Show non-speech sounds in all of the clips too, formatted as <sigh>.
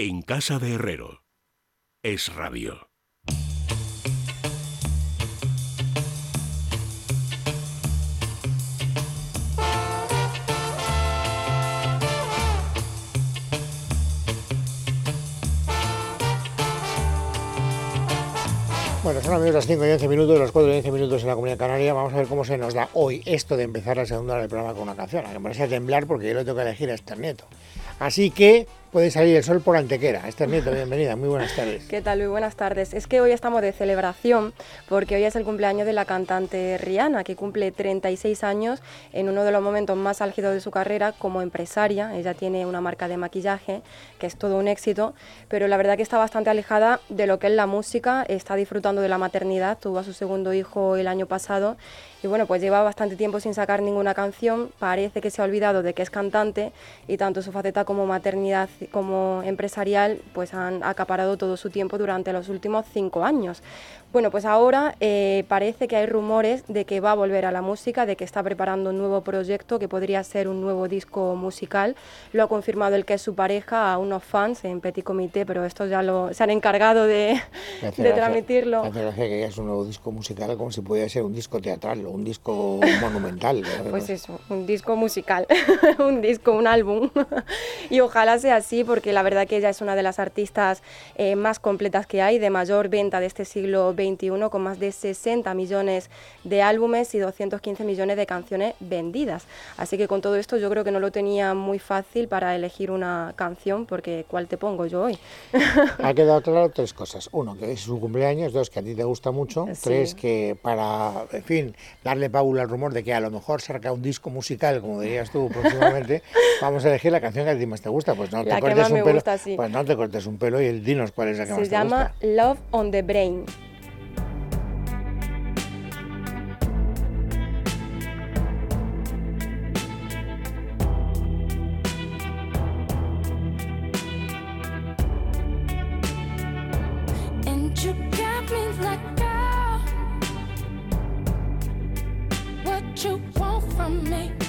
En casa de Herrero. Es radio. Bueno, son amigos las 5 y 11 minutos, los 4 y 11 minutos en la Comunidad Canaria. Vamos a ver cómo se nos da hoy esto de empezar la segunda hora del programa con una canción. A me parece temblar porque yo lo tengo que elegir a Esther Nieto. Así que puede salir el sol por Antequera. Esther Nieto, bienvenida, muy buenas tardes. ¿Qué tal? Muy buenas tardes. Es que hoy estamos de celebración porque hoy es el cumpleaños de la cantante Rihanna, que cumple 36 años en uno de los momentos más álgidos de su carrera como empresaria. Ella tiene una marca de maquillaje que es todo un éxito, pero la verdad que está bastante alejada de lo que es la música, está disfrutando de la maternidad, tuvo a su segundo hijo el año pasado y bueno, pues lleva bastante tiempo sin sacar ninguna canción, parece que se ha olvidado de que es cantante y tanto su faceta como maternidad como empresarial pues han acaparado todo su tiempo durante los últimos cinco años. Bueno, pues ahora eh, parece que hay rumores de que va a volver a la música, de que está preparando un nuevo proyecto que podría ser un nuevo disco musical. Lo ha confirmado el que es su pareja a unos fans en Petit Comité, pero estos ya lo, se han encargado de, de transmitirlo. Hace gracia que es un nuevo disco musical como si pudiera ser un disco teatral un disco <laughs> monumental. Pues eso, un disco musical, <laughs> un disco, un álbum. <laughs> y ojalá sea así porque la verdad que ella es una de las artistas eh, más completas que hay, de mayor venta de este siglo 21 con más de 60 millones de álbumes y 215 millones de canciones vendidas. Así que con todo esto yo creo que no lo tenía muy fácil para elegir una canción porque ¿cuál te pongo yo hoy? ha quedado claro tres cosas. Uno, que es su cumpleaños. Dos, que a ti te gusta mucho. Tres, que para, en fin, darle paula al rumor de que a lo mejor saca un disco musical, como dirías tú próximamente, <laughs> vamos a elegir la canción que a ti más te gusta. Pues no te cortes un pelo. Pues no te cortes un pelo y dinos cuál es la que más te gusta. Se llama Love on the Brain. from me.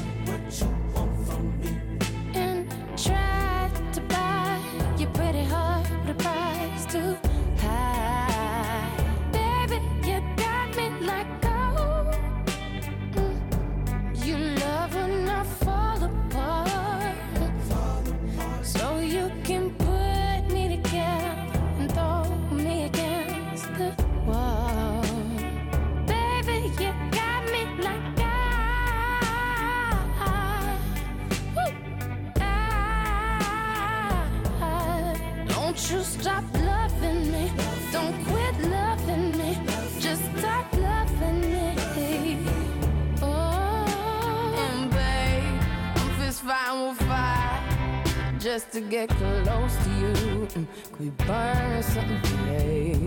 to get close to you. Could we burn something today?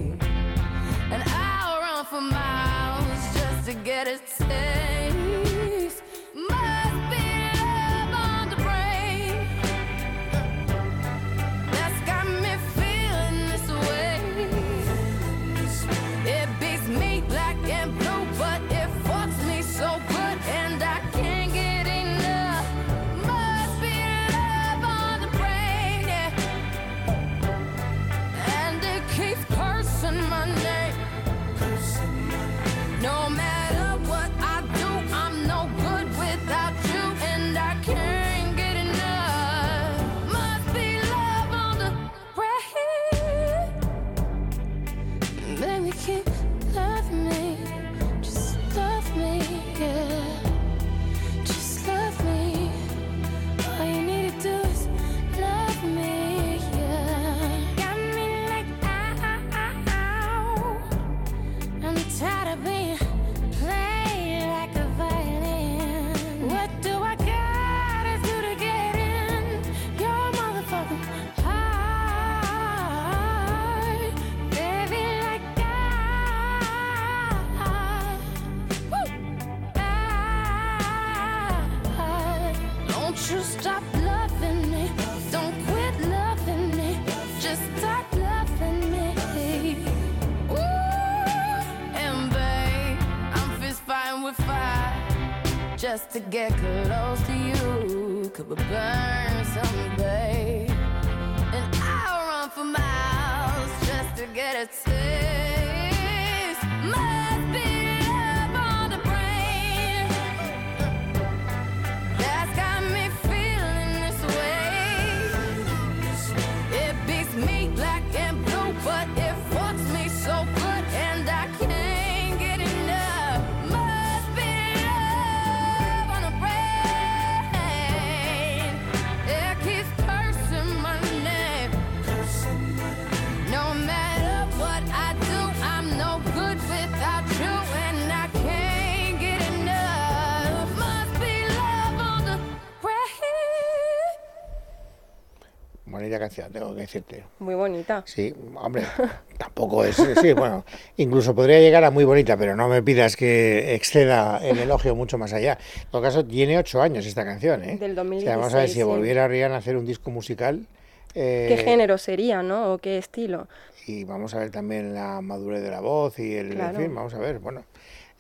Canción, tengo que decirte. Muy bonita. Sí, hombre, <laughs> tampoco es. Sí, bueno, incluso podría llegar a muy bonita, pero no me pidas que exceda el elogio mucho más allá. En todo caso, tiene ocho años esta canción, ¿eh? Del O sea, vamos a ver 2016, si sí. volviera Rihanna a hacer un disco musical. eh, ¿Qué género sería, no? ¿O qué estilo? Y vamos a ver también la madurez de la voz y el. Claro. En fin, vamos a ver. Bueno,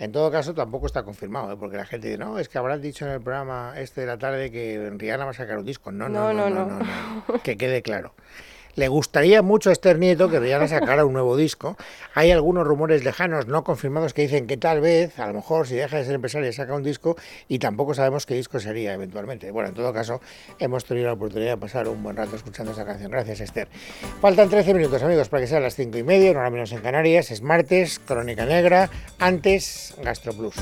en todo caso, tampoco está confirmado, ¿eh? porque la gente dice, no, es que habrán dicho en el programa este de la tarde que Rihanna va a sacar un disco. No, no, no, no, no, no. que quede claro. Le gustaría mucho a Esther Nieto que Rihanna <laughs> sacara un nuevo disco. Hay algunos rumores lejanos no confirmados que dicen que tal vez, a lo mejor, si deja de ser empresaria, saca un disco y tampoco sabemos qué disco sería eventualmente. Bueno, en todo caso, hemos tenido la oportunidad de pasar un buen rato escuchando esa canción. Gracias, Esther. Faltan 13 minutos, amigos, para que sean las 5 y media, hora menos en Canarias. Es martes, Crónica Negra, antes GastroPlus.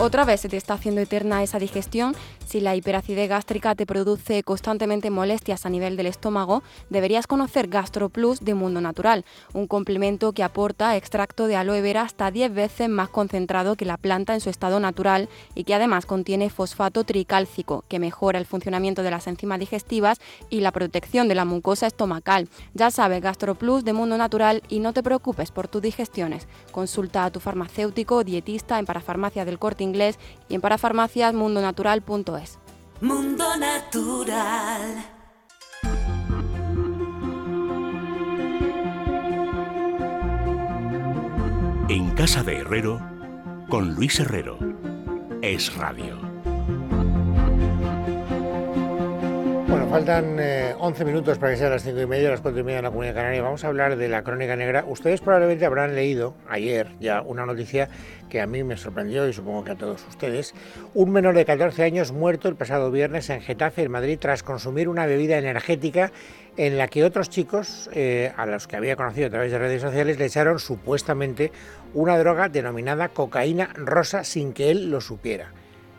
Otra vez se te está haciendo eterna esa digestión. Si la hiperacidez gástrica te produce constantemente molestias a nivel del estómago, deberías conocer GastroPlus de Mundo Natural, un complemento que aporta extracto de aloe vera hasta 10 veces más concentrado que la planta en su estado natural y que además contiene fosfato tricálcico, que mejora el funcionamiento de las enzimas digestivas y la protección de la mucosa estomacal. Ya sabes, GastroPlus de Mundo Natural y no te preocupes por tus digestiones. Consulta a tu farmacéutico o dietista en Parafarmacia del Corte Inglés y en parafarmaciasmundonatural.es. Mundo Natural. En casa de Herrero, con Luis Herrero. Es radio. Bueno, faltan eh, 11 minutos para que sean las 5 y media, las 4 y media en la Comunidad Canaria. Vamos a hablar de la Crónica Negra. Ustedes probablemente habrán leído ayer ya una noticia que a mí me sorprendió y supongo que a todos ustedes. Un menor de 14 años muerto el pasado viernes en Getafe, en Madrid, tras consumir una bebida energética en la que otros chicos, eh, a los que había conocido a través de redes sociales, le echaron supuestamente una droga denominada cocaína rosa sin que él lo supiera.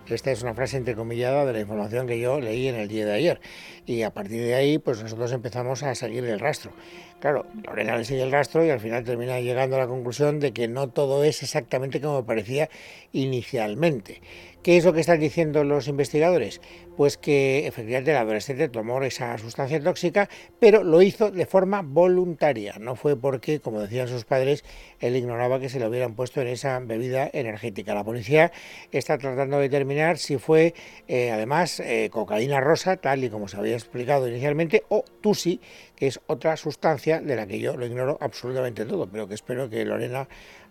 Esta es una frase entrecomillada de la información que yo leí en el día de ayer. Y a partir de ahí, pues nosotros empezamos a seguir el rastro. Claro, Lorena le sigue el rastro y al final termina llegando a la conclusión de que no todo es exactamente como parecía inicialmente. ¿Qué es lo que están diciendo los investigadores? Pues que efectivamente el adolescente tomó esa sustancia tóxica, pero lo hizo de forma voluntaria. No fue porque, como decían sus padres, él ignoraba que se le hubieran puesto en esa bebida energética. La policía está tratando de determinar si fue, eh, además, eh, cocaína rosa, tal y como se había explicado inicialmente, o tusi, que es otra sustancia de la que yo lo ignoro absolutamente todo, pero que espero que Lorena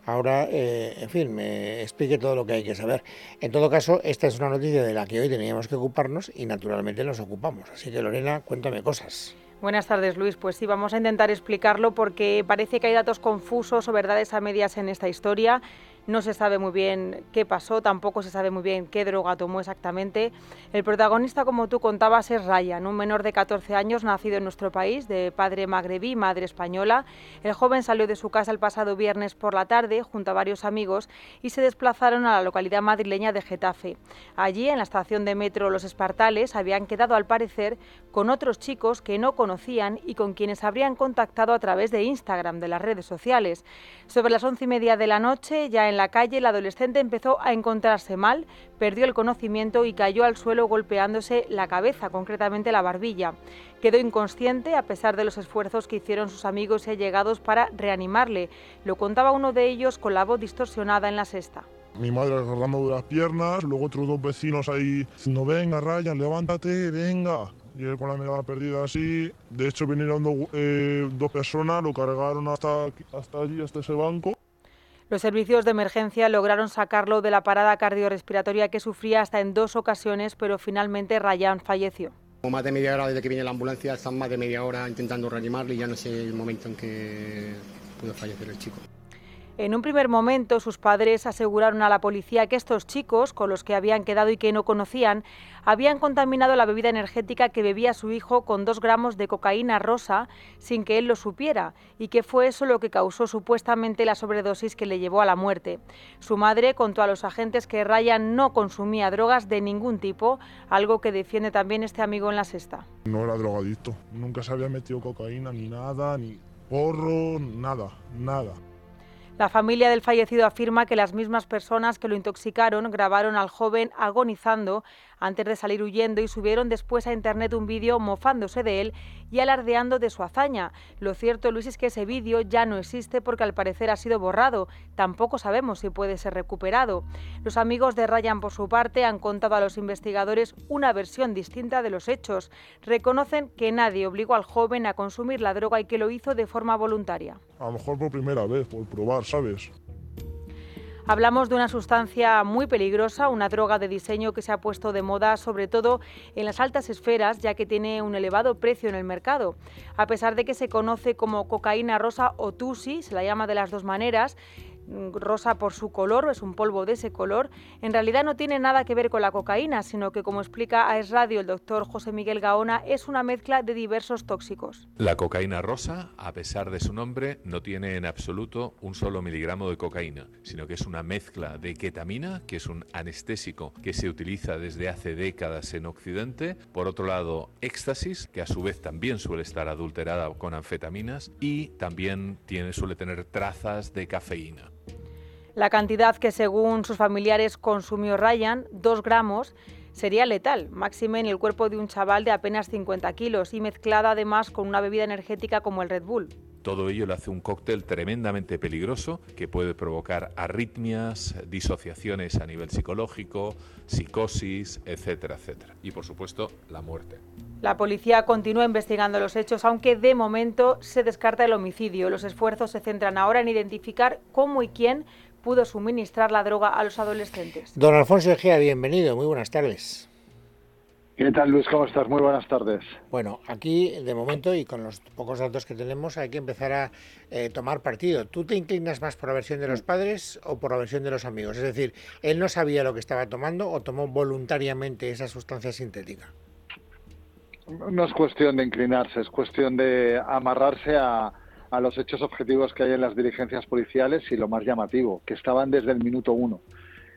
ahora, eh, en fin, me explique todo lo que hay que saber. En todo caso, esta es una noticia de la que hoy teníamos que ocuparnos y naturalmente nos ocupamos. Así que Lorena, cuéntame cosas. Buenas tardes, Luis. Pues sí, vamos a intentar explicarlo porque parece que hay datos confusos o verdades a medias en esta historia. No se sabe muy bien qué pasó, tampoco se sabe muy bien qué droga tomó exactamente. El protagonista, como tú contabas, es Ryan, un menor de 14 años nacido en nuestro país, de padre magrebí, madre española. El joven salió de su casa el pasado viernes por la tarde junto a varios amigos y se desplazaron a la localidad madrileña de Getafe. Allí, en la estación de metro Los Espartales, habían quedado al parecer con otros chicos que no conocían y con quienes habrían contactado a través de Instagram, de las redes sociales. Sobre las once y media de la noche, ya en la calle, el adolescente empezó a encontrarse mal, perdió el conocimiento y cayó al suelo golpeándose la cabeza, concretamente la barbilla. Quedó inconsciente a pesar de los esfuerzos que hicieron sus amigos y allegados para reanimarle. Lo contaba uno de ellos con la voz distorsionada en la sexta. Mi madre agarrando de las piernas, luego otros dos vecinos ahí diciendo, venga Ryan, levántate, venga. Y él con la mirada perdida así. De hecho vinieron do- eh, dos personas, lo cargaron hasta, hasta allí, hasta ese banco. Los servicios de emergencia lograron sacarlo de la parada cardiorrespiratoria que sufría hasta en dos ocasiones, pero finalmente Ryan falleció. Más de media hora desde que viene la ambulancia, están más de media hora intentando reanimarle y ya no sé el momento en que pudo fallecer el chico. En un primer momento, sus padres aseguraron a la policía que estos chicos, con los que habían quedado y que no conocían, habían contaminado la bebida energética que bebía su hijo con dos gramos de cocaína rosa sin que él lo supiera, y que fue eso lo que causó supuestamente la sobredosis que le llevó a la muerte. Su madre contó a los agentes que Ryan no consumía drogas de ningún tipo, algo que defiende también este amigo en la sexta. No era drogadicto, nunca se había metido cocaína ni nada, ni porro, nada, nada. La familia del fallecido afirma que las mismas personas que lo intoxicaron grabaron al joven agonizando antes de salir huyendo y subieron después a internet un vídeo mofándose de él y alardeando de su hazaña. Lo cierto, Luis, es que ese vídeo ya no existe porque al parecer ha sido borrado. Tampoco sabemos si puede ser recuperado. Los amigos de Ryan, por su parte, han contado a los investigadores una versión distinta de los hechos. Reconocen que nadie obligó al joven a consumir la droga y que lo hizo de forma voluntaria. A lo mejor por primera vez, por probar, ¿sabes? Hablamos de una sustancia muy peligrosa, una droga de diseño que se ha puesto de moda sobre todo en las altas esferas, ya que tiene un elevado precio en el mercado. A pesar de que se conoce como cocaína rosa o tusi, se la llama de las dos maneras, rosa por su color, es un polvo de ese color, en realidad no tiene nada que ver con la cocaína, sino que como explica a Es Radio el doctor José Miguel Gaona, es una mezcla de diversos tóxicos. La cocaína rosa, a pesar de su nombre, no tiene en absoluto un solo miligramo de cocaína, sino que es una mezcla de ketamina, que es un anestésico que se utiliza desde hace décadas en Occidente, por otro lado éxtasis, que a su vez también suele estar adulterada con anfetaminas y también tiene, suele tener trazas de cafeína. La cantidad que según sus familiares consumió Ryan, 2 gramos, sería letal, máxime en el cuerpo de un chaval de apenas 50 kilos y mezclada además con una bebida energética como el Red Bull. Todo ello le hace un cóctel tremendamente peligroso que puede provocar arritmias, disociaciones a nivel psicológico, psicosis, etcétera, etcétera. Y por supuesto, la muerte. La policía continúa investigando los hechos, aunque de momento se descarta el homicidio. Los esfuerzos se centran ahora en identificar cómo y quién pudo suministrar la droga a los adolescentes. Don Alfonso Egea, bienvenido, muy buenas tardes. ¿Qué tal, Luis? ¿Cómo estás? Muy buenas tardes. Bueno, aquí de momento y con los pocos datos que tenemos hay que empezar a eh, tomar partido. ¿Tú te inclinas más por la versión de los padres o por la versión de los amigos? Es decir, ¿él no sabía lo que estaba tomando o tomó voluntariamente esa sustancia sintética? No es cuestión de inclinarse, es cuestión de amarrarse a, a los hechos objetivos que hay en las diligencias policiales y lo más llamativo, que estaban desde el minuto uno.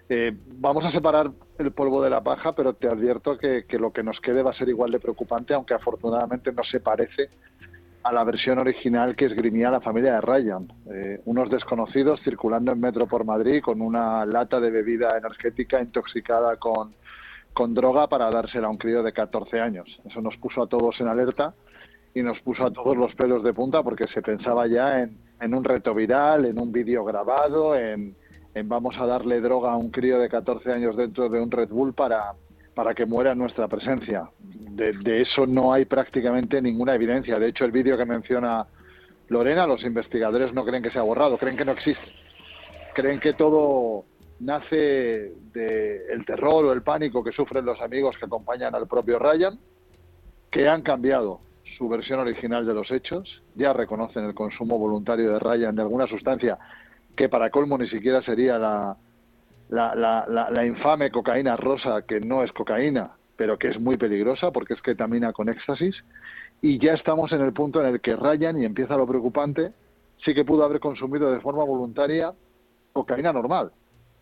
Eh, vamos a separar el polvo de la paja, pero te advierto que, que, lo que nos quede va a ser igual de preocupante, aunque afortunadamente no se parece a la versión original que esgrimía la familia de Ryan. Eh, unos desconocidos circulando en metro por Madrid con una lata de bebida energética intoxicada con, con droga para dársela a un crío de 14 años. Eso nos puso a todos en alerta y nos puso a todos los pelos de punta porque se pensaba ya en, un reto viral, en un vídeo grabado, en en vamos a darle droga a un crío de 14 años dentro de un Red Bull para, para que muera nuestra presencia. De, eso no hay prácticamente ninguna evidencia. De hecho, el vídeo que menciona Lorena, los investigadores no creen que se ha borrado, creen que no existe. Creen que todo nace del terror o el pánico que sufren los amigos que acompañan al propio Ryan, que han cambiado su versión original de los hechos, ya reconocen el consumo voluntario de Ryan de alguna sustancia que para colmo ni siquiera sería la, la, la, la, infame cocaína rosa, que no es cocaína, pero que es muy peligrosa porque es ketamina con éxtasis. Y ya estamos en el punto en el que Ryan, y empieza lo preocupante, sí que pudo haber consumido de forma voluntaria cocaína normal,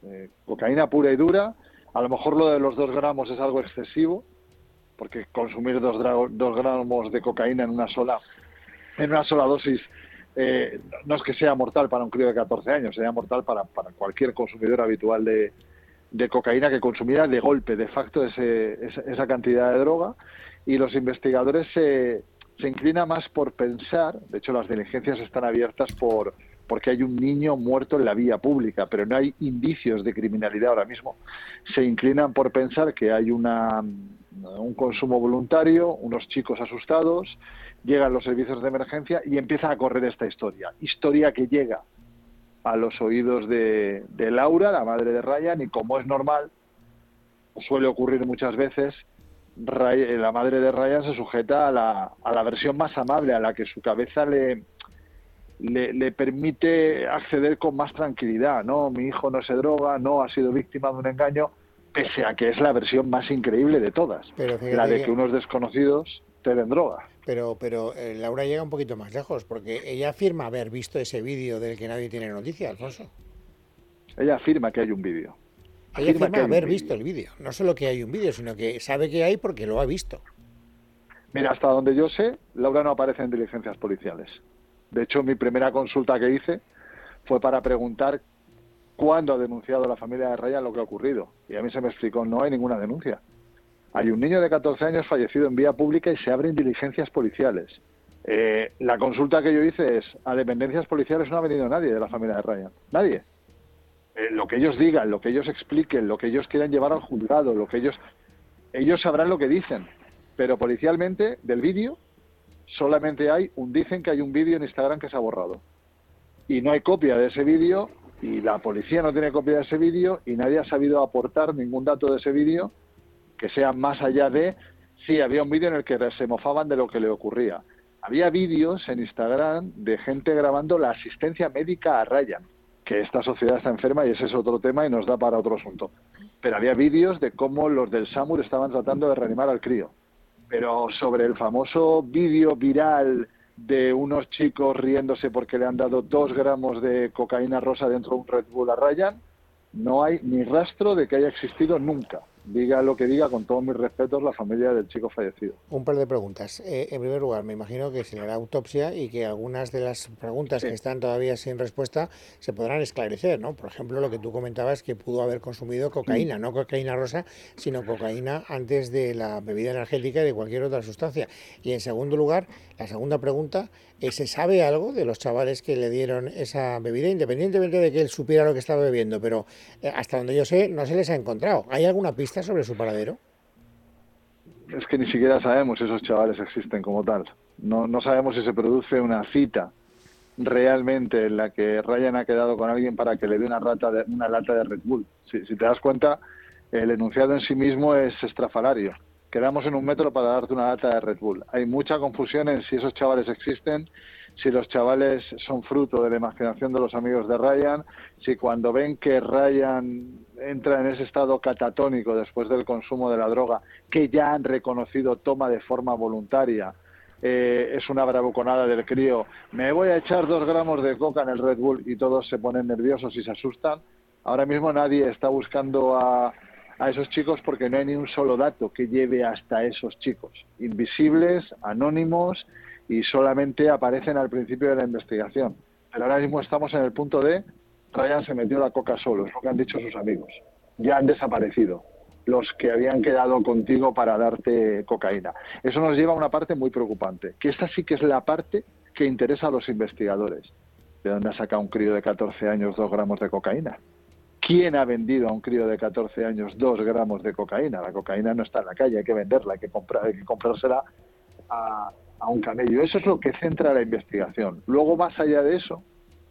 eh, cocaína pura y dura. A lo mejor lo de los dos gramos es algo excesivo, porque consumir dos, dos gramos de cocaína en una sola en una sola dosis eh, no es que sea mortal para un crío de 14 años, sería mortal para, para cualquier consumidor habitual de, de, cocaína que consumiera de golpe, de facto, ese, esa, esa, cantidad de droga. Y los investigadores se, se inclinan más por pensar, de hecho las diligencias están abiertas por porque hay un niño muerto en la vía pública, pero no hay indicios de criminalidad ahora mismo. Se inclinan por pensar que hay una, un consumo voluntario, unos chicos asustados, llegan los servicios de emergencia y empieza a correr esta historia. Historia que llega a los oídos de, de Laura, la madre de Ryan, y como es normal, suele ocurrir muchas veces, Ray- la madre de Ryan se sujeta a la, a la versión más amable, a la que su cabeza le, le, le permite acceder con más tranquilidad. No, mi hijo no se droga, no ha sido víctima de un engaño, pese a que es la versión más increíble de todas, Pero la de que- unos desconocidos te den droga. Pero, pero eh, Laura llega un poquito más lejos, porque ella afirma haber visto ese vídeo del que nadie tiene noticia, Alfonso. Ella afirma que hay un vídeo. Ella Afirma afirma haber visto el vídeo. No solo que hay un vídeo, sino que sabe que hay porque lo ha visto. Mira, hasta donde yo sé, Laura no aparece en diligencias policiales. De hecho, mi primera consulta que hice fue para preguntar cuándo ha denunciado la familia de Ryan lo que ha ocurrido. Y a mí se me explicó, no hay ninguna denuncia. Hay un niño de 14 años fallecido en vía pública y se abren diligencias policiales. Eh, la consulta que yo hice es, a dependencias policiales no ha venido nadie de la familia de Ryan. Nadie. Eh, lo que ellos digan, lo que ellos expliquen, lo que ellos quieran llevar al juzgado, lo que ellos... Ellos sabrán lo que dicen. Pero policialmente, del vídeo, solamente hay un... Dicen que hay un vídeo en Instagram que se ha borrado. Y no hay copia de ese vídeo, y la policía no tiene copia de ese vídeo, y nadie ha sabido aportar ningún dato de ese vídeo que sea más allá de... Sí, había un vídeo en el que se mofaban de lo que le ocurría. Había vídeos en Instagram de gente grabando la asistencia médica a Ryan, que esta sociedad está enferma y ese es otro tema y nos da para otro asunto. Pero había vídeos de cómo los del SAMUR estaban tratando de reanimar al crío. Pero sobre el famoso vídeo viral de unos chicos riéndose porque le han dado dos gramos de cocaína rosa dentro de un Red Bull a Ryan, no hay ni rastro de que haya existido nunca. Diga lo que diga, con todos mis respetos, la familia del chico fallecido. Un par de preguntas. Eh, en primer lugar, me imagino que se le hará autopsia y que algunas de las preguntas que están todavía sin respuesta se podrán esclarecer, ¿no? Por ejemplo, lo que tú comentabas que pudo haber consumido cocaína, no cocaína rosa, sino cocaína antes de la bebida energética y de cualquier otra sustancia. Y en segundo lugar, la segunda pregunta, ¿se sabe algo de los chavales que le dieron esa bebida, independientemente de que él supiera lo que estaba bebiendo? Pero eh, hasta donde yo sé, no se les ha encontrado. ¿Hay alguna pista sobre su paradero? Es que ni siquiera sabemos si esos chavales existen como tal. No, no sabemos si se produce una cita realmente en la que Ryan ha quedado con alguien para que le dé una, rata de, una lata de Red Bull. Si te das cuenta, el enunciado en sí mismo es estrafalario. Quedamos en un metro para darte una lata de Red Bull. Hay mucha confusión en si esos chavales existen, si los chavales son fruto de la imaginación de los amigos de Ryan, si cuando ven que Ryan entra en ese estado catatónico después del consumo de la droga, que ya han reconocido toma de forma voluntaria, eh, es una bravuconada del crío, me voy a echar dos gramos de coca en el Red Bull y todos se ponen nerviosos y se asustan. Ahora mismo nadie está buscando a, a esos chicos porque no hay ni un solo dato que lleve hasta esos chicos. Invisibles, anónimos y solamente aparecen al principio de la investigación. Pero ahora mismo estamos en el punto de Ryan se metió la coca solo, es lo que han dicho sus amigos. Ya han desaparecido los que habían quedado contigo para darte cocaína. Eso nos lleva a una parte muy preocupante, que esta sí que es la parte que interesa a los investigadores. ¿De dónde ha sacado un crío de 14 años dos gramos de cocaína? ¿Quién ha vendido a un crío de 14 años dos gramos de cocaína? La cocaína no está en la calle, hay que venderla, hay que, comprar, hay que comprársela a, un camello. Eso es lo que centra la investigación. Luego, más allá de eso,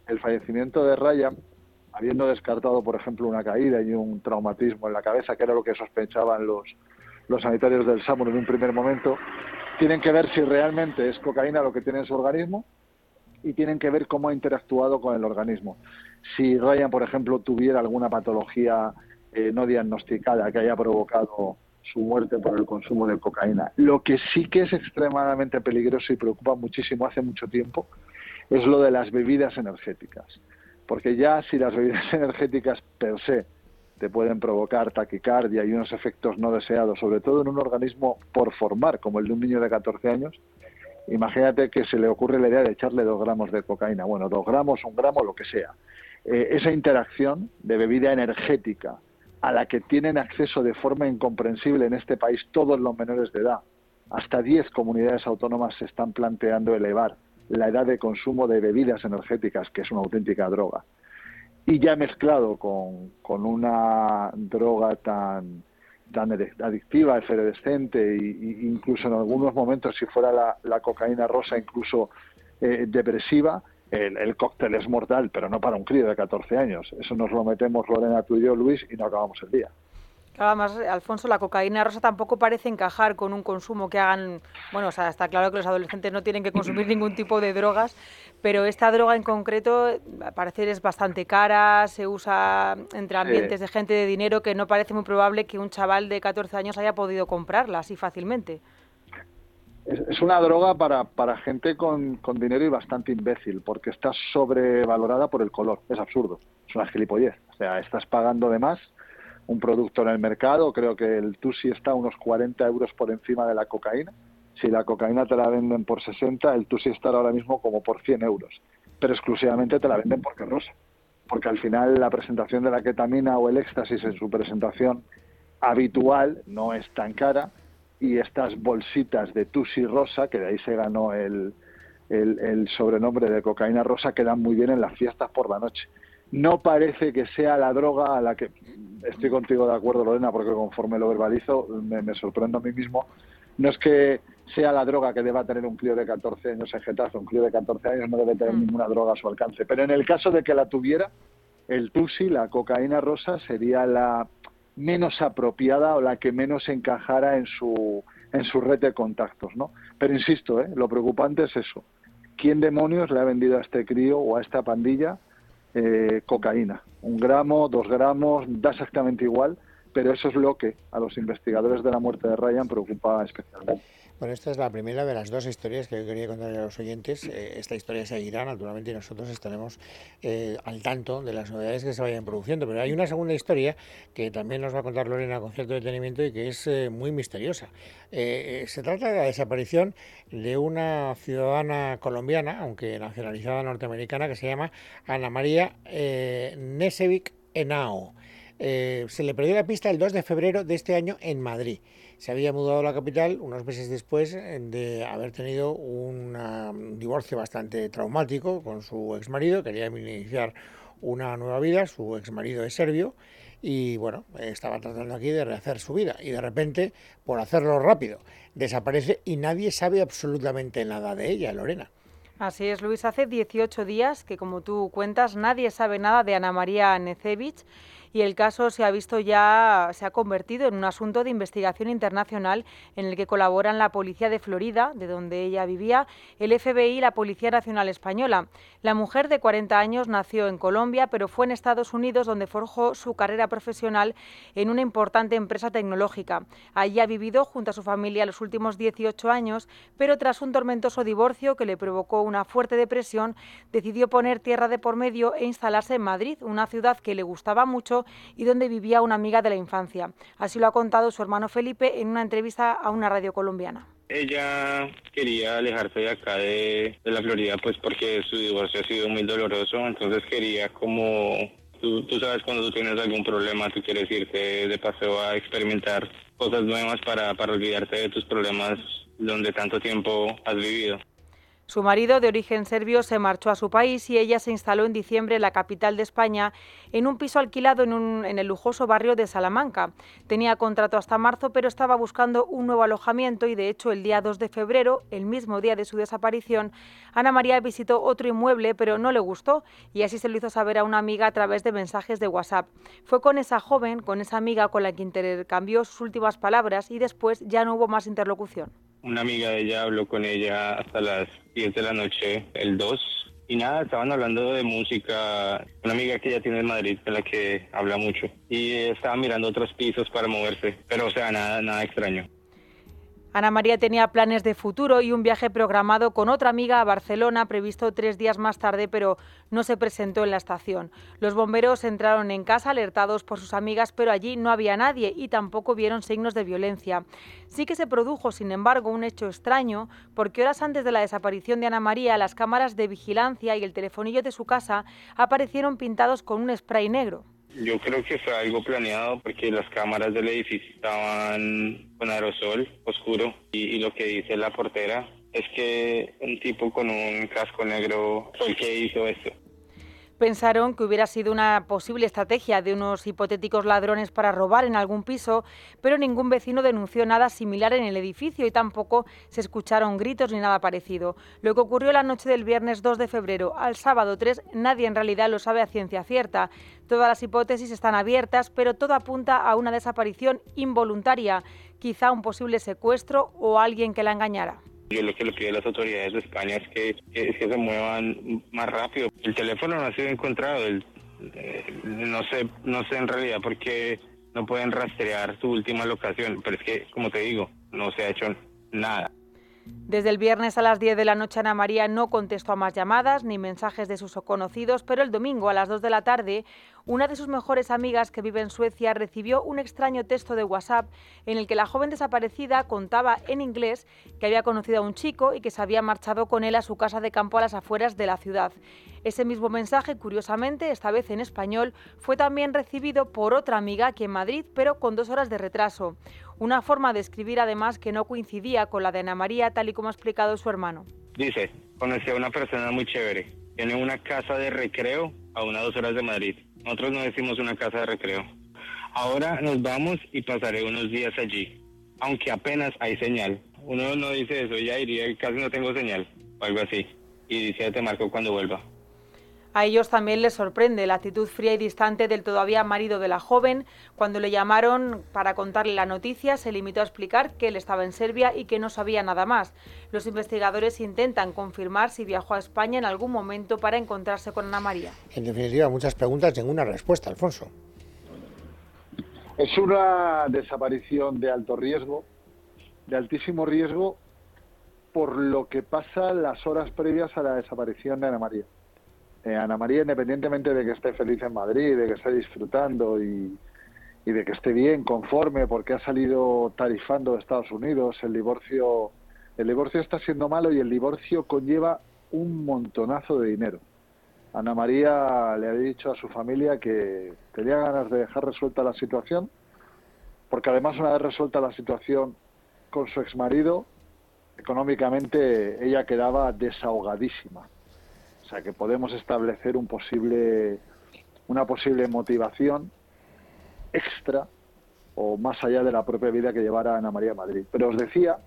el fallecimiento de Ryan, habiendo descartado, por ejemplo, una caída y un traumatismo en la cabeza, que era lo que sospechaban los, los sanitarios del SAMUR en un primer momento, tienen que ver si realmente es cocaína lo que tiene en su organismo y tienen que ver cómo ha interactuado con el organismo. Si Ryan, por ejemplo, tuviera alguna patología eh, no diagnosticada que haya provocado su muerte por el consumo de cocaína. Lo que sí que es extremadamente peligroso y preocupa muchísimo hace mucho tiempo es lo de las bebidas energéticas. Porque ya si las bebidas <laughs> energéticas per se te pueden provocar taquicardia y unos efectos no deseados, sobre todo en un organismo por formar, como el de un niño de 14 años, imagínate que se le ocurre la idea de echarle dos gramos de cocaína, bueno, dos gramos, un gramo, lo que sea. Eh, esa interacción de bebida energética a la que tienen acceso de forma incomprensible en este país todos los menores de edad, hasta 10 comunidades autónomas se están planteando elevar la edad de consumo de bebidas energéticas, que es una auténtica droga. Y ya mezclado con, con una droga tan, tan adictiva, efervescente, e incluso en algunos momentos, si fuera la, cocaína rosa, incluso eh, depresiva, el, el cóctel es mortal, pero no para un crío de 14 años. Eso nos lo metemos Lorena, tú y yo, Luis, y no acabamos el día. Claro, Además, Alfonso, la cocaína rosa tampoco parece encajar con un consumo que hagan, bueno, o sea, está claro que los adolescentes no tienen que consumir <laughs> ningún tipo de drogas, pero esta droga en concreto, al parecer es bastante cara, se usa entre ambientes de gente de dinero que no parece muy probable que un chaval de 14 años haya podido comprarla así fácilmente. Es, es una droga para, para gente con, con dinero y bastante imbécil, porque está sobrevalorada por el color. Es absurdo, es una gilipollez. O sea, estás pagando de más un producto en el mercado, creo que el Tusi está unos 40 euros por encima de la cocaína. Si la cocaína te la venden por 60, el Tusi estará ahora mismo como por 100 euros. Pero exclusivamente te la venden porque rosa. Porque al final la presentación de la ketamina o el éxtasis en su presentación habitual no es tan cara y estas bolsitas de Tusi rosa, que de ahí se ganó el, el, el sobrenombre de cocaína rosa, quedan muy bien en las fiestas por la noche no parece que sea la droga a la que estoy contigo de acuerdo Lorena porque conforme lo verbalizo me, me, sorprendo a mí mismo. No es que sea la droga que deba tener un crío de 14 años en Getafe un crío de 14 años no debe tener ninguna droga a su alcance. Pero en el caso de que la tuviera el tusi la cocaína rosa sería la menos apropiada o la que menos encajara en su en su red de contactos no pero insisto ¿eh? lo preocupante es eso. Quién demonios le ha vendido a este crío o a esta pandilla eh, cocaína. Un gramo, dos gramos, da exactamente igual, pero eso es lo que a los investigadores de la muerte de Ryan preocupa especialmente. Bueno, esta es la primera de las dos historias que yo quería contarle a los oyentes. Eh, esta historia seguirá, naturalmente, y nosotros estaremos eh, al tanto de las novedades que se vayan produciendo. Pero hay una segunda historia que también nos va a contar Lorena con cierto detenimiento y que es eh, muy misteriosa. Se trata de la desaparición de una ciudadana colombiana, aunque nacionalizada norteamericana, que se llama Ana María Nesevic Henao. Se le perdió la pista el 2 de febrero de este año en Madrid. Se había mudado a la capital unos meses después de haber tenido un divorcio bastante traumático con su exmarido. Quería iniciar una nueva vida. Su exmarido es serbio y bueno, estaba tratando aquí de rehacer su vida. Y de repente, por hacerlo rápido, desaparece y nadie sabe absolutamente nada de ella, Lorena. Así es, Luis. Hace 18 días que, como tú cuentas, nadie sabe nada de Ana María Necevich y el caso se ha visto ya, se ha convertido en un asunto de investigación internacional en el que colaboran la Policía de Florida, de donde ella vivía, el FBI y la Policía Nacional Española. La mujer de 40 años nació en Colombia, pero fue en Estados Unidos donde forjó su carrera profesional en una importante empresa tecnológica. Allí ha vivido junto a su familia los últimos 18 años, pero tras un tormentoso divorcio que le provocó una fuerte depresión, decidió poner tierra de por medio e instalarse en Madrid, una ciudad que le gustaba mucho y donde vivía una amiga de la infancia. Así lo ha contado su hermano Felipe en una entrevista a una radio colombiana. Ella quería alejarse de acá de, de la Florida, pues porque su divorcio ha sido muy doloroso, entonces quería como, tú, tú sabes cuando tú tienes algún problema, tú quieres irte de paseo a experimentar cosas nuevas para, para olvidarte de tus problemas donde tanto tiempo has vivido. Su marido, de origen serbio, se marchó a su país y ella se instaló en diciembre en la capital de España, en un piso alquilado en, el lujoso barrio de Salamanca. Tenía contrato hasta marzo, pero estaba buscando un nuevo alojamiento y, de hecho, el día 2 de febrero, el mismo día de su desaparición, Ana María visitó otro inmueble, pero no le gustó y así se lo hizo saber a una amiga a través de mensajes de WhatsApp. Fue con esa joven, con esa amiga con la que intercambió sus últimas palabras y después ya no hubo más interlocución. Una amiga de ella habló con ella hasta las 10 de la noche, el 2, y nada, estaban hablando de música. Una amiga que ella tiene en Madrid, con la que habla mucho, y estaba mirando otros pisos para moverse, pero o sea, nada, nada extraño. Ana María tenía planes de futuro y un viaje programado con otra amiga a Barcelona, previsto tres días más tarde, pero no se presentó en la estación. Los bomberos entraron en casa alertados por sus amigas, pero allí no había nadie y tampoco vieron signos de violencia. Sí que se produjo, sin embargo, un hecho extraño, porque horas antes de la desaparición de Ana María, las cámaras de vigilancia y el telefonillo de su casa aparecieron pintados con un spray negro. Yo creo que fue algo planeado porque las cámaras del edificio estaban con aerosol oscuro y, y lo que dice la portera es que un tipo con un casco negro fue el que hizo esto. Pensaron que hubiera sido una posible estrategia de unos hipotéticos ladrones para robar en algún piso, pero ningún vecino denunció nada similar en el edificio y tampoco se escucharon gritos ni nada parecido. Lo que ocurrió la noche del viernes 2 de febrero al sábado 3, nadie en realidad lo sabe a ciencia cierta. Todas las hipótesis están abiertas, pero todo apunta a una desaparición involuntaria, quizá un posible secuestro o alguien que la engañara. Yo lo que le pido a las autoridades de España es que, que, que se muevan más rápido. El teléfono no ha sido encontrado. Eh, no sé, no sé en realidad por qué no pueden rastrear su última locación, pero es que, como te digo, no se ha hecho nada. Desde el viernes a las 10 de la noche Ana María no contestó a más llamadas ni mensajes de sus conocidos, pero el domingo a las 2 de la tarde una de sus mejores amigas que vive en Suecia recibió un extraño texto de WhatsApp en el que la joven desaparecida contaba en inglés que había conocido a un chico y que se había marchado con él a su casa de campo a las afueras de la ciudad. Ese mismo mensaje, curiosamente, esta vez en español, fue también recibido por otra amiga aquí en Madrid, pero con dos horas de retraso. Una forma de escribir además que no coincidía con la de Ana María, tal y como ha explicado su hermano. Dice, conocí a una persona muy chévere. Tiene una casa de recreo a unas dos horas de Madrid. Nosotros no decimos una casa de recreo. Ahora nos vamos y pasaré unos días allí, aunque apenas hay señal. Uno no dice eso, ya diría que casi no tengo señal, o algo así. Y dice, te marco cuando vuelva. A ellos también les sorprende la actitud fría y distante del todavía marido de la joven. Cuando le llamaron para contarle la noticia, se limitó a explicar que él estaba en Serbia y que no sabía nada más. Los investigadores intentan confirmar si viajó a España en algún momento para encontrarse con Ana María. En definitiva, muchas preguntas, ninguna respuesta, Alfonso. Es una desaparición de alto riesgo, de altísimo riesgo, por lo que pasa las horas previas a la desaparición de Ana María. Eh, Ana María, independientemente de que esté feliz en Madrid, de que esté disfrutando y, de que esté bien, conforme, porque ha salido tarifando de Estados Unidos, el divorcio, el divorcio está siendo malo y el divorcio conlleva un montonazo de dinero. Ana María le ha dicho a su familia que tenía ganas de dejar resuelta la situación, porque además una vez resuelta la situación con su exmarido, económicamente ella quedaba desahogadísima. O sea que podemos establecer un posible, una posible motivación extra o más allá de la propia vida que llevara Ana María Madrid. Pero os decía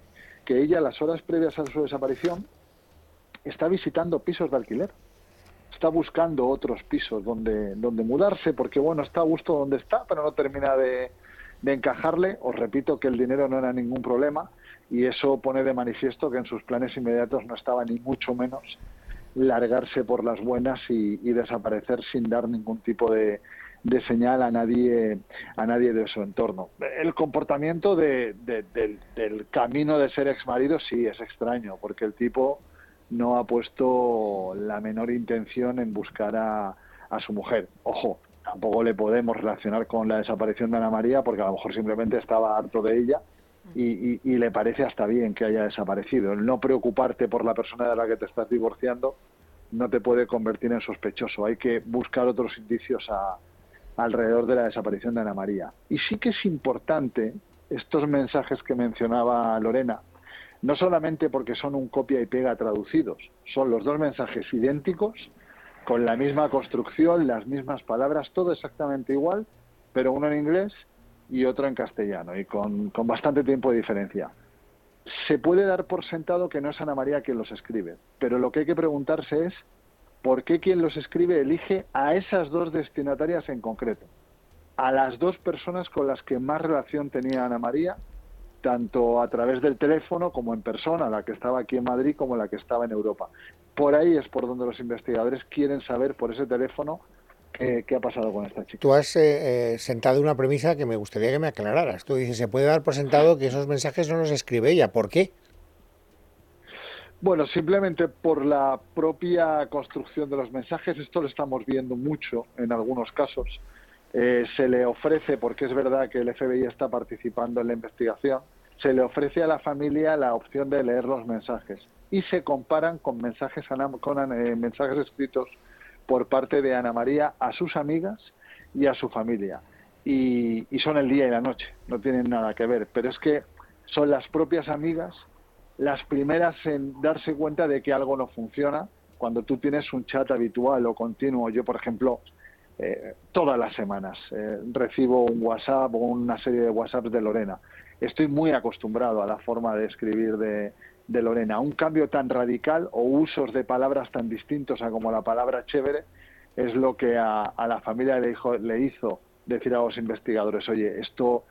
que ella, las horas previas a su desaparición, está visitando pisos de alquiler. Está buscando otros pisos donde, donde mudarse, porque bueno, está a gusto donde está, pero no termina de, de encajarle. Os repito que el dinero no era ningún problema y eso pone de manifiesto que en sus planes inmediatos no estaba ni mucho menos largarse por las buenas y, desaparecer sin dar ningún tipo de, de, señal a nadie a nadie de su entorno. El comportamiento de, de, del, del, camino de ser ex marido sí es extraño, porque el tipo no ha puesto la menor intención en buscar a su mujer. Ojo, tampoco le podemos relacionar con la desaparición de Ana María, porque a lo mejor simplemente estaba harto de ella y, y, le parece hasta bien que haya desaparecido. El no preocuparte por la persona de la que te estás divorciando no te puede convertir en sospechoso. Hay que buscar otros indicios a, alrededor de la desaparición de Ana María. Y sí que es importante estos mensajes que mencionaba Lorena, no solamente porque son un copia y pega traducidos, son los dos mensajes idénticos, con la misma construcción, las mismas palabras, todo exactamente igual, pero uno en inglés y otro en castellano y con, con, bastante tiempo de diferencia. Se puede dar por sentado que no es Ana María quien los escribe, pero lo que hay que preguntarse es por qué quien los escribe elige a esas dos destinatarias en concreto, a las dos personas con las que más relación tenía Ana María, tanto a través del teléfono como en persona, la que estaba aquí en Madrid como la que estaba en Europa. Por ahí es por donde los investigadores quieren saber por ese teléfono ¿Qué, ¿Qué, ha pasado con esta chica? Tú has eh, sentado una premisa que me gustaría que me aclararas. Tú dices, se puede dar por sentado que esos mensajes no los escribe ella. ¿Por qué? Bueno, simplemente por la propia construcción de los mensajes. Esto lo estamos viendo mucho en algunos casos. Eh, se le ofrece, porque es verdad que el FBI está participando en la investigación, se le ofrece a la familia la opción de leer los mensajes y se comparan con mensajes, con, eh, mensajes escritos por parte de Ana María a sus amigas y a su familia. Y, y, son el día y la noche, no tienen nada que ver. Pero es que son las propias amigas las primeras en darse cuenta de que algo no funciona cuando tú tienes un chat habitual o continuo, yo por ejemplo, eh, todas las semanas eh, recibo un WhatsApp o una serie de WhatsApps de Lorena. Estoy muy acostumbrado a la forma de escribir de, de Lorena. Un cambio tan radical o usos de palabras tan distintos a como la palabra chévere es lo que a, a la familia le, dijo, le hizo decir a los investigadores, oye, esto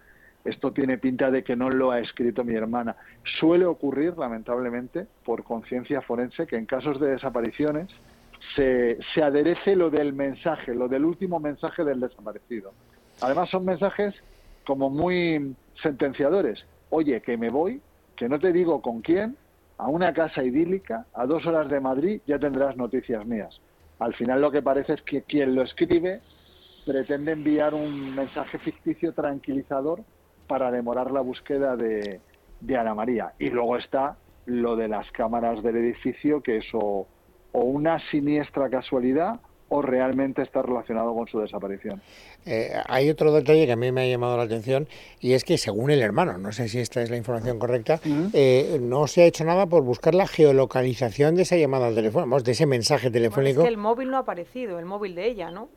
esto tiene pinta de que no lo ha escrito mi hermana. Suele ocurrir, lamentablemente, por conciencia forense, que en casos de desapariciones se, se aderece lo del mensaje, lo del último mensaje del desaparecido. Además son mensajes como muy sentenciadores. Oye, que me voy, que no te digo con quién, a una casa idílica, a dos horas de Madrid, ya tendrás noticias mías. Al final lo que parece es que quien lo escribe pretende enviar un mensaje ficticio tranquilizador para demorar la búsqueda de, de Ana María. Y luego está lo de las cámaras del edificio, que eso o una siniestra casualidad o realmente está relacionado con su desaparición. Eh, hay otro detalle que a mí me ha llamado la atención y es que según el hermano, no sé si esta es la información correcta, eh, no se ha hecho nada por buscar la geolocalización de esa llamada al teléfono, vamos, de ese mensaje telefónico. Bueno, es que el móvil no ha aparecido, el móvil de ella, ¿no?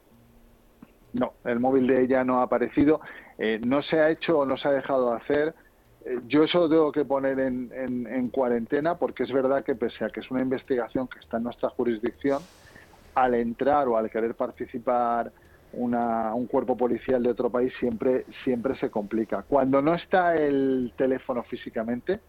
No, el móvil de ella no ha aparecido, eh, no se ha hecho o no se ha dejado de hacer. Eh, yo eso lo tengo que poner en, en, en cuarentena porque es verdad que pese a que es una investigación que está en nuestra jurisdicción, al entrar o al querer participar una, un cuerpo policial de otro país siempre, siempre se complica. Cuando no está el teléfono físicamente,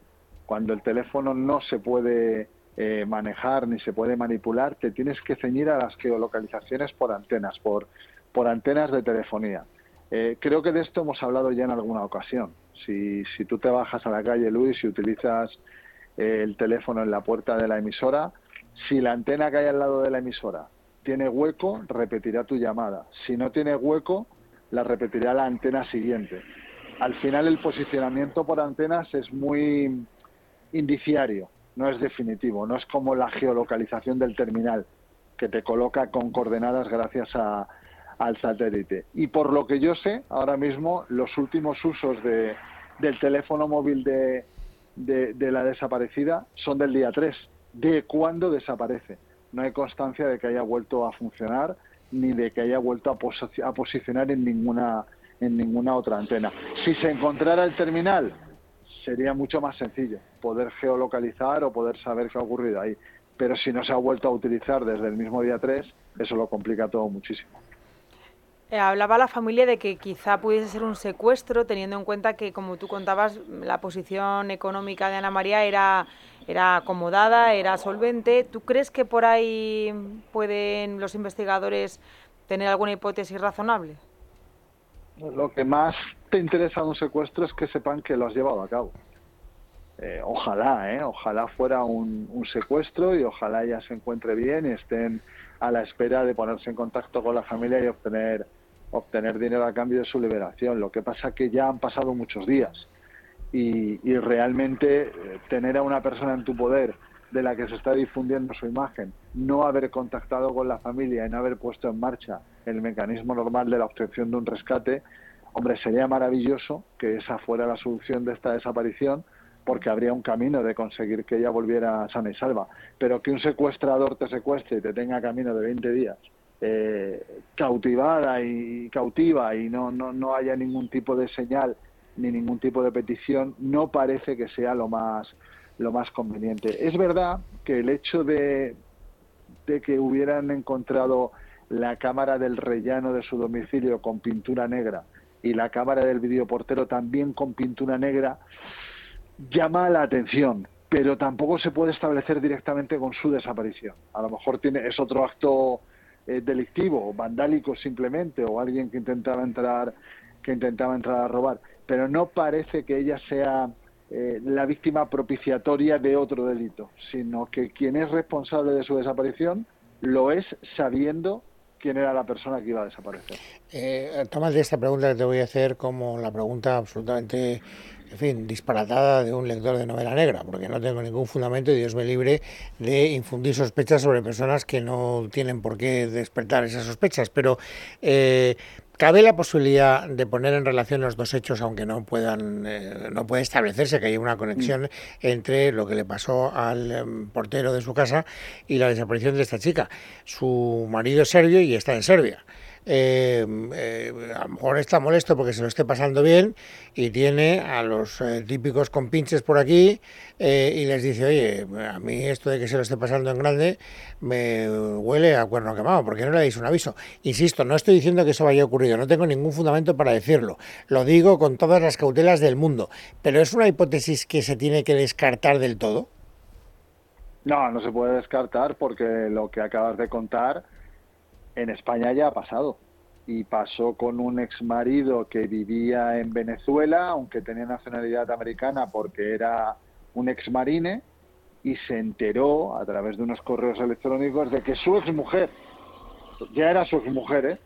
cuando el teléfono no se puede eh, manejar ni se puede manipular, te tienes que ceñir a las geolocalizaciones por antenas, por, por antenas de telefonía. Eh, creo que de esto hemos hablado ya en alguna ocasión. Si, si tú te bajas a la calle, Luis, y utilizas eh, el teléfono en la puerta de la emisora, si la antena que hay al lado de la emisora tiene hueco, repetirá tu llamada. Si no tiene hueco, la repetirá la antena siguiente. Al final el posicionamiento por antenas es muy indiciario, no es definitivo, no es como la geolocalización del terminal, que te coloca con coordenadas gracias a, al satélite. Y por lo que yo sé, ahora mismo los últimos usos de, del teléfono móvil de, de, de la desaparecida son del día 3, de cuándo desaparece no hay constancia de que haya vuelto a funcionar ni de que haya vuelto a, posi a posicionar en ninguna en ninguna otra antena. Si se encontrara el terminal, sería mucho más sencillo poder geolocalizar o poder saber qué ha ocurrido ahí. Pero si no se ha vuelto a utilizar desde el mismo día 3, eso lo complica todo muchísimo. Eh, hablaba la familia de que quizá pudiese ser un secuestro, teniendo en cuenta que, como tú contabas, la posición económica de Ana María era, era acomodada, era solvente. ¿Tú crees que por ahí pueden los investigadores tener alguna hipótesis razonable? Lo que más te interesa de un secuestro es que sepan que lo has llevado a cabo. Eh, ojalá, eh, ojalá fuera un, un secuestro y ojalá ella se encuentre bien y estén a la espera de ponerse en contacto con la familia y obtener obtener dinero a cambio de su liberación. Lo que pasa que ya han pasado muchos días y, y realmente eh, tener a una persona en tu poder de la que se está difundiendo su imagen, no haber contactado con la familia y no haber puesto en marcha el mecanismo normal de la obtención de un rescate, hombre, sería maravilloso que esa fuera la solución de esta desaparición, porque habría un camino de conseguir que ella volviera sana y salva. Pero que un secuestrador te secuestre y te tenga camino de 20 días eh, cautivada y cautiva y no, no, no haya ningún tipo de señal ni ningún tipo de petición, no parece que sea lo más, lo más conveniente. Es verdad que el hecho de, de que hubieran encontrado la cámara del rellano de su domicilio con pintura negra y la cámara del videoportero también con pintura negra, llama la atención, pero tampoco se puede establecer directamente con su desaparición. A lo mejor tiene, es otro acto eh, delictivo, vandálico simplemente, o alguien que intentaba entrar, que intentaba entrar a robar. Pero no parece que ella sea eh, la víctima propiciatoria de otro delito, sino que quien es responsable de su desaparición lo es sabiendo quién era la persona que iba a desaparecer. Eh, de esta pregunta que te voy a hacer como la pregunta absolutamente en fin, disparatada de un lector de novela negra, porque no tengo ningún fundamento y Dios me libre de infundir sospechas sobre personas que no tienen por qué despertar esas sospechas. Pero, eh, ¿Cabe la posibilidad de poner en relación los dos hechos, aunque no puedan, eh, no puede establecerse que haya una conexión entre lo que le pasó al em, portero de su casa y la desaparición de esta chica? Su marido es serbio y está en Serbia eh, eh, a lo mejor está molesto porque se lo esté pasando bien y tiene a los eh, típicos compinches por aquí y les dice, oye, a mí esto de que se lo esté pasando en grande me huele a cuerno quemado, porque no le dais un aviso? Insisto, no estoy diciendo que eso vaya ocurrido, no tengo ningún fundamento para decirlo, lo digo con todas las cautelas del mundo, pero es una hipótesis que se tiene que descartar del todo. No, no se puede descartar porque lo que acabas de contar en España ya ha pasado. Y pasó con un ex marido que vivía en Venezuela, aunque tenía nacionalidad americana porque era un ex marine, y se enteró a través de unos correos electrónicos de que su ex mujer, ya era su ex mujer, ¿eh?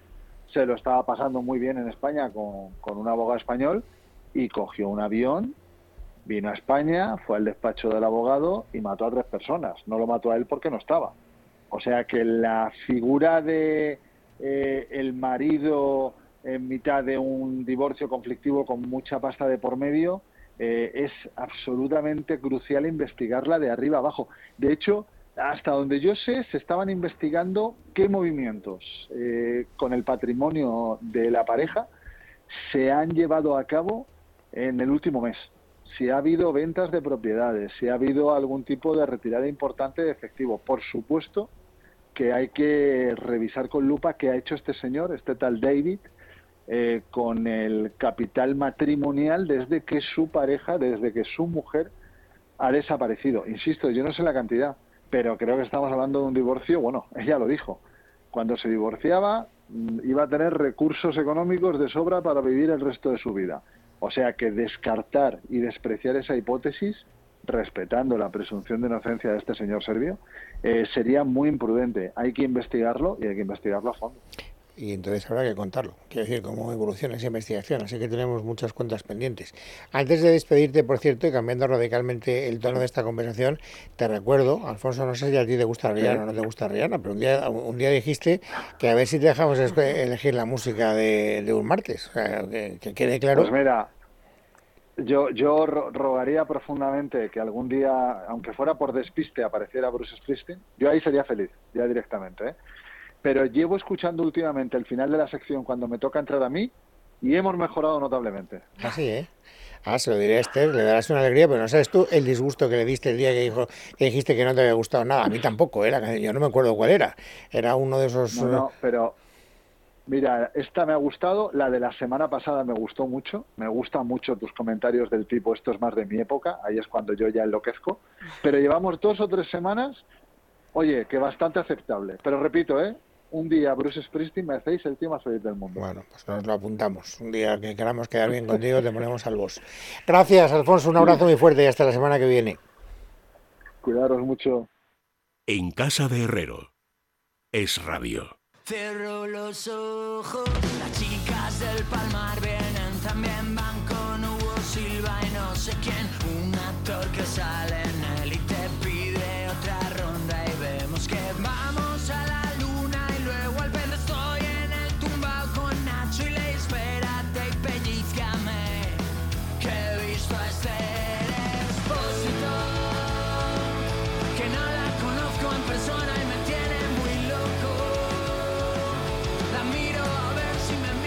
se lo estaba pasando muy bien en España con, con un abogado español y cogió un avión, vino a España, fue al despacho del abogado y mató a tres personas. No lo mató a él porque no estaba. O sea que la figura de eh, el marido en mitad de un divorcio conflictivo con mucha pasta de por medio eh, es absolutamente crucial investigarla de arriba abajo. De hecho, hasta donde yo sé, se estaban investigando qué movimientos eh, con el patrimonio de la pareja se han llevado a cabo en el último mes. Si ha habido ventas de propiedades, si ha habido algún tipo de retirada importante de efectivo. Por supuesto que hay que revisar con lupa qué ha hecho este señor, este tal David, eh, con el capital matrimonial desde que su pareja, desde que su mujer ha desaparecido. Insisto, yo no sé la cantidad, pero creo que estamos hablando de un divorcio, bueno, ella lo dijo, cuando se divorciaba mm, iba a tener recursos económicos de sobra para vivir el resto de su vida. O sea que descartar y despreciar esa hipótesis respetando la presunción de inocencia de este señor serbio, eh, sería muy imprudente. Hay que investigarlo y hay que investigarlo a fondo. Y entonces habrá que contarlo. Quiero decir, cómo evoluciona esa investigación. Así que tenemos muchas cuentas pendientes. Antes de despedirte, por cierto, y cambiando radicalmente el tono de esta conversación, te recuerdo, Alfonso, no sé si a ti te gusta Rihanna o no te gusta Rihanna, pero un día, un día dijiste que a ver si te dejamos elegir la música de, de un martes. O sea, que, que quede claro. Pues mira, yo, yo rogaría profundamente que algún día, aunque fuera por despiste, apareciera Bruce Springsteen. Yo ahí sería feliz, ya directamente. ¿eh? Pero llevo escuchando últimamente el final de la sección cuando me toca entrar a mí y hemos mejorado notablemente. Así, ¿eh? Ah, se lo diré a Esther, le darás una alegría, pero no sabes tú el disgusto que le diste el día que, dijo, que dijiste que no te había gustado nada. A mí tampoco, era, yo no me acuerdo cuál era. Era uno de esos... No, no, pero Mira, esta me ha gustado, la de la semana pasada me gustó mucho, me gustan mucho tus comentarios del tipo, esto es más de mi época, ahí es cuando yo ya enloquezco, pero llevamos dos o tres semanas, oye, que bastante aceptable, pero repito, ¿eh? Un día Bruce Springsteen me hacéis el tío más feliz del mundo. Bueno, pues nos lo apuntamos. Un día que queramos quedar bien contigo, te ponemos al boss. Gracias, Alfonso. Un abrazo muy fuerte y hasta la semana que viene. Cuidaros mucho. En casa de Herrero. Es rabio. Cierro los ojos, las chicas del Palmar vienen, también van con Hugo Silva y no sé quién, un actor que sale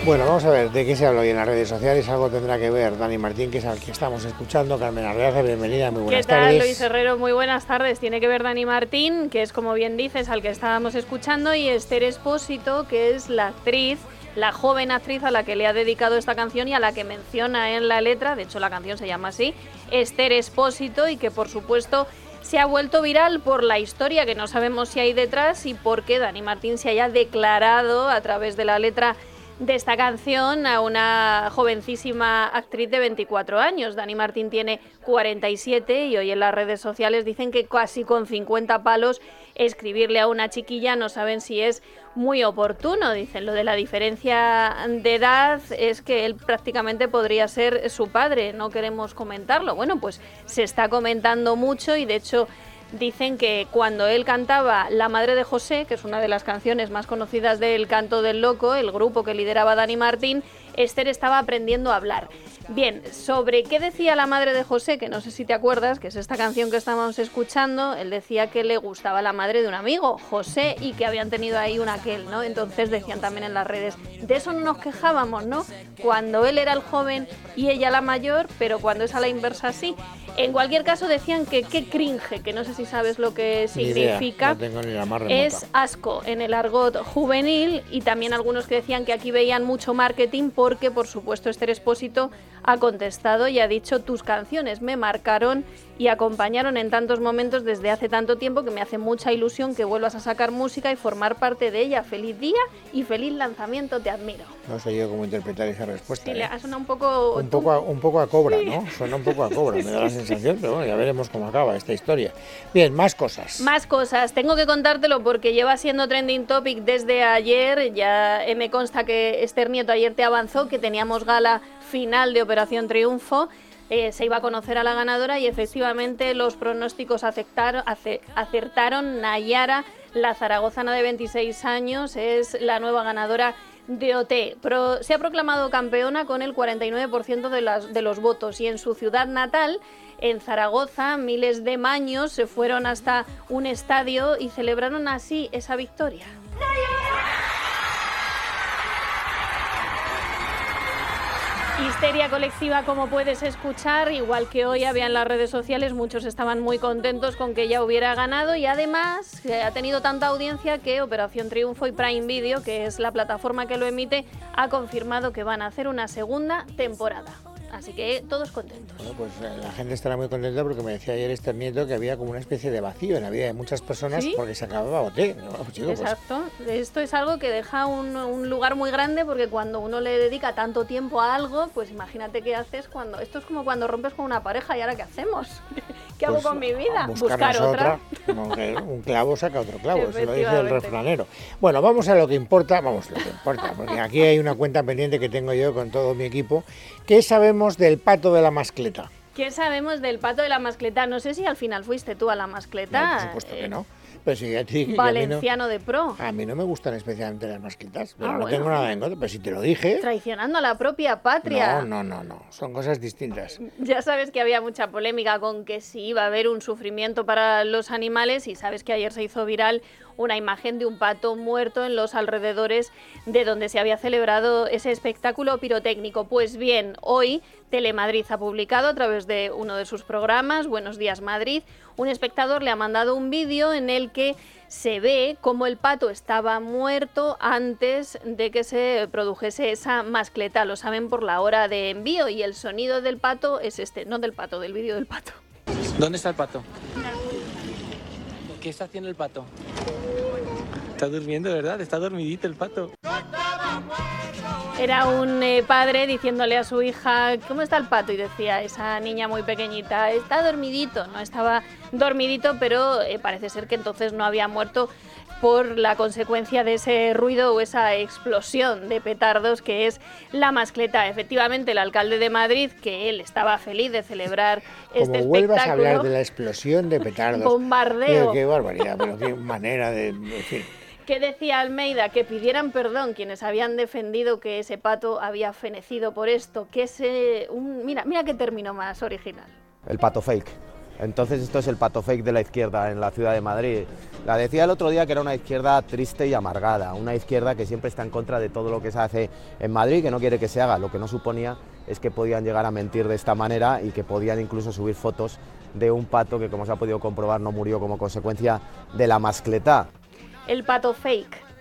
Bueno, vamos a ver de qué se habla hoy en las redes sociales. Algo tendrá que ver Dani Martín, que es al que estamos escuchando. Carmen Arreaza, bienvenida, muy ¿Qué buenas tal, tardes. Luis Herrero? Muy buenas tardes. Tiene que ver Dani Martín, que es como bien dices, al que estábamos escuchando, y Esther Espósito, que es la actriz, la joven actriz a la que le ha dedicado esta canción y a la que menciona en la letra, de hecho la canción se llama así, Esther Espósito, y que por supuesto se ha vuelto viral por la historia que no sabemos si hay detrás y por qué Dani Martín se haya declarado a través de la letra de esta canción a una jovencísima actriz de 24 años. Dani Martín tiene 47 y hoy en las redes sociales dicen que casi con 50 palos escribirle a una chiquilla no saben si es muy oportuno. Dicen lo de la diferencia de edad es que él prácticamente podría ser su padre. No queremos comentarlo. Bueno, pues se está comentando mucho y de hecho dicen que cuando él cantaba La Madre de José, que es una de las canciones más conocidas del Canto del Loco, el grupo que lideraba Dani Martín, Esther estaba aprendiendo a hablar. Bien, sobre qué decía la madre de José, que no sé si te acuerdas, que es esta canción que estábamos escuchando, él decía que le gustaba la madre de un amigo, José, y que habían tenido ahí un aquel, ¿no? Entonces decían también en las redes, de eso no nos quejábamos, ¿no? Cuando él era el joven y ella la mayor, pero cuando es a la inversa sí. En cualquier caso decían que qué cringe, que no sé si sabes lo que Ni idea, significa. no tengo ni la más. Es asco en el argot juvenil y también algunos que decían que aquí veían mucho marketing porque por supuesto Esther Expósito ha contestado y ha dicho tus canciones me marcaron y acompañaron en tantos momentos desde hace tanto tiempo que me hace mucha ilusión que vuelvas a sacar música y formar parte de ella. Feliz día y feliz lanzamiento, te admiro. No sé yo cómo interpretar esa respuesta. Sí, ¿eh? ha sonado un poco... Un poco, a, un poco a cobra, ¿no? Suena un poco a cobra, <laughs> me da la sensación, pero bueno, ya veremos cómo acaba esta historia. Bien, más cosas. Más cosas, tengo que contártelo porque lleva siendo trending topic desde ayer. Ya me consta que Esther Nieto ayer te avanzó que teníamos gala final de Operación Triunfo. Eh, se iba a conocer a la ganadora y efectivamente los pronósticos aceptaron, ace- acertaron. Nayara, la zaragozana de 26 años, es la nueva ganadora de OT. Se ha proclamado campeona con el 49% de, de los votos y en su ciudad natal, en Zaragoza, miles de maños se fueron hasta un estadio y celebraron así esa victoria. Histeria colectiva, como puedes escuchar, igual que hoy había en las redes sociales, muchos estaban muy contentos con que ella hubiera ganado y además eh, ha tenido tanta audiencia que Operación Triunfo y Prime Video, que es la plataforma que lo emite, ha confirmado que van a hacer una segunda temporada. Así que todos contentos. Bueno, pues eh, la gente estará muy contenta porque me decía ayer Esther Nieto que había como una especie de vacío en la vida de muchas personas ¿Sí? porque se acababa OT. No, pues, pues, Exacto. Esto es algo que deja un, un lugar muy grande porque cuando uno le dedica tanto tiempo a algo, pues imagínate qué haces cuando... Esto es como cuando rompes con una pareja y ahora qué hacemos. <laughs> ¿Qué hago pues, con mi vida? Buscar otra. un clavo saca otro clavo, eso lo dice el refranero. Bueno, vamos a lo que importa, vamos a lo que importa, porque aquí hay una cuenta pendiente que tengo yo con todo mi equipo. ¿Qué sabemos del pato de la mascleta? ¿Qué sabemos del pato de la mascleta? No sé si al final fuiste tú a la mascleta. No, por supuesto que eh, no. Pero si ya te dije que a mí no- Valenciano de pro. A mí no me gustan especialmente las mascletas, pero Ah, no bueno. tengo nada en contra. Pero si te lo dije. Traicionando a la propia patria. No, no, no, no. Son cosas distintas. Ya sabes que había mucha polémica con que si iba a haber un sufrimiento para los animales y sabes que ayer se hizo viral una imagen de un pato muerto en los alrededores de donde se había celebrado ese espectáculo pirotécnico. Pues bien, hoy Telemadrid ha publicado a través de uno de sus programas, Buenos Días Madrid, un espectador le ha mandado un vídeo en el que se ve cómo el pato estaba muerto antes de que se produjese esa mascleta. Lo saben por la hora de envío y el sonido del pato es este, no del pato, del vídeo del pato. ¿Dónde está el pato? ¿Qué está haciendo el pato? Está durmiendo, ¿verdad? Está dormidito el pato. Era un eh, padre diciéndole a su hija, ¿cómo está el pato? Y decía, esa niña muy pequeñita, está dormidito. No estaba dormidito, pero eh, parece ser que entonces no había muerto por la consecuencia de ese ruido o esa explosión de petardos que es la mascleta. Efectivamente, el alcalde de Madrid, que él estaba feliz de celebrar este Como vuelvas a hablar de la explosión de petardos. <laughs> Bombardeo. Qué, qué barbaridad, pero qué manera de. En fin. ¿Qué decía Almeida? Que pidieran perdón quienes habían defendido que ese pato había fenecido por esto. Que ese. un- mira, mira qué término más original. El pato fake. Entonces esto es el pato fake de la izquierda en la ciudad de Madrid. La decía el otro día que era una izquierda triste y amargada, una izquierda que siempre está en contra de todo lo que se hace en Madrid, que no quiere que se haga. Lo que no suponía es que podían llegar a mentir de esta manera y que podían incluso subir fotos de un pato que, como se ha podido comprobar, no murió como consecuencia de la mascleta. El pato fake.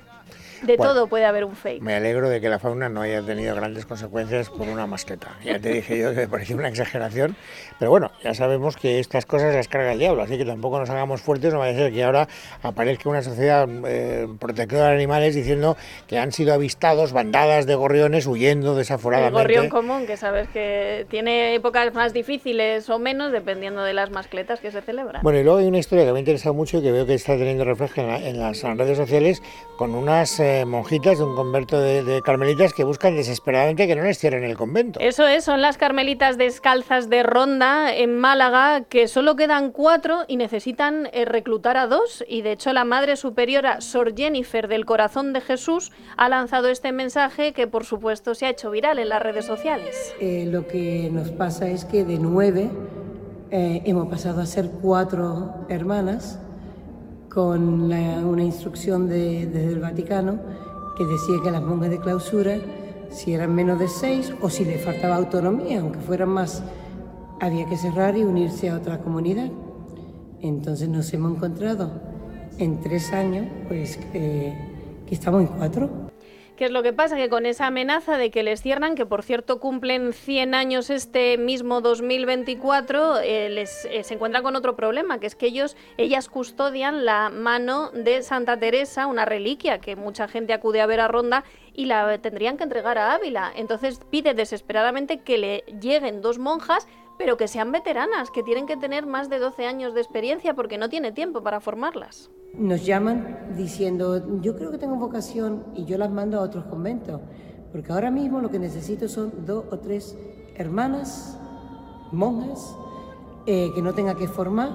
De Bueno. todo puede haber un fake. Me alegro de que la fauna no haya tenido grandes consecuencias por una mascleta. Ya te dije yo que me parecía una exageración, pero bueno, ya sabemos que estas cosas las carga el diablo, así que tampoco nos hagamos fuertes, no vaya a ser que ahora aparezca una sociedad eh, protectora de animales diciendo que han sido avistados bandadas de gorriones huyendo El desaforadamente. gorrión común, que sabes que tiene épocas más difíciles o menos dependiendo de las mascletas que se celebran. Bueno, y luego hay una historia que me ha interesado mucho y que veo que está teniendo reflejo en, la- en las redes sociales con unas eh, eh, monjitas de un convento de, de carmelitas que buscan desesperadamente que no les cierren el convento. Eso es, son las carmelitas descalzas de Ronda en Málaga, que solo quedan cuatro y necesitan eh, reclutar a dos. Y de hecho la Madre Superiora Sor Jennifer del Corazón de Jesús ha lanzado este mensaje que por supuesto se ha hecho viral en las redes sociales. Eh, lo que nos pasa es que de nueve eh, hemos pasado a ser cuatro hermanas con una instrucción de- desde el Vaticano que decía que las monjas de clausura, si eran menos de seis o si les faltaba autonomía, aunque fueran más, había que cerrar y unirse a otra comunidad. Entonces nos hemos encontrado en tres años, pues eh, que estamos en cuatro. ¿Qué es lo que pasa? Que con esa amenaza de que les cierran, que por cierto cumplen 100 años este mismo 2024, eh, les, eh, se encuentran con otro problema, que es que ellos, ellas custodian la mano de Santa Teresa, una reliquia que mucha gente acude a ver a Ronda y la tendrían que entregar a Ávila. Entonces pide desesperadamente que le lleguen dos monjas pero que sean veteranas, que tienen que tener más de 12 años de experiencia porque no tiene tiempo para formarlas. Nos llaman diciendo, yo creo que tengo vocación y yo las mando a otros conventos, porque ahora mismo lo que necesito son dos o tres hermanas, monjas, eh, que no tenga que formar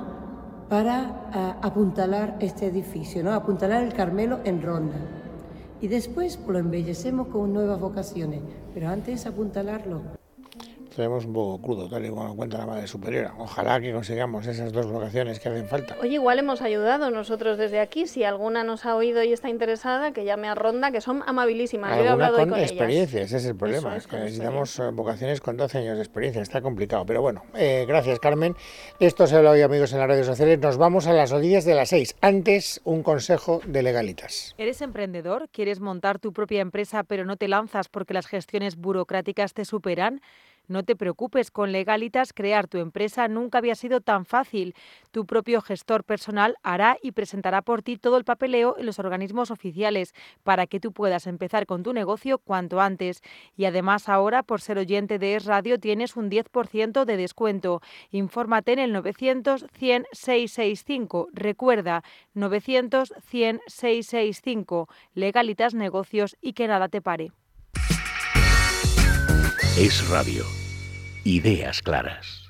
para ah, apuntalar este edificio, ¿no? apuntalar el Carmelo en Ronda. Y después lo embellecemos con nuevas vocaciones, pero antes apuntalarlo. Tenemos un poco crudo, tal y como cuenta la Madre Superiora. Ojalá que consigamos esas dos vocaciones que hacen falta. Oye, igual hemos ayudado nosotros desde aquí. Si alguna nos ha oído y está interesada, que llame a Ronda, que son amabilísimas. Yo he hablado hoy con con ellas. experiencia, ese es el problema. Es, que necesitamos eh, vocaciones con 12 años de experiencia, está complicado. Pero bueno, eh, gracias Carmen. Esto se lo hoy amigos en las redes sociales. Nos vamos a las noticias de las 6. Antes, un consejo de legalitas. ¿Eres emprendedor? ¿Quieres montar tu propia empresa pero no te lanzas porque las gestiones burocráticas te superan? No te preocupes, con Legalitas crear tu empresa nunca había sido tan fácil. Tu propio gestor personal hará y presentará por ti todo el papeleo en los organismos oficiales para que tú puedas empezar con tu negocio cuanto antes. Y además ahora, por ser oyente de Es Radio, tienes un 10% de descuento. Infórmate en el 900 100 665. Recuerda, 900 100 665. Legalitas Negocios y que nada te pare. Es Radio. Ideas claras.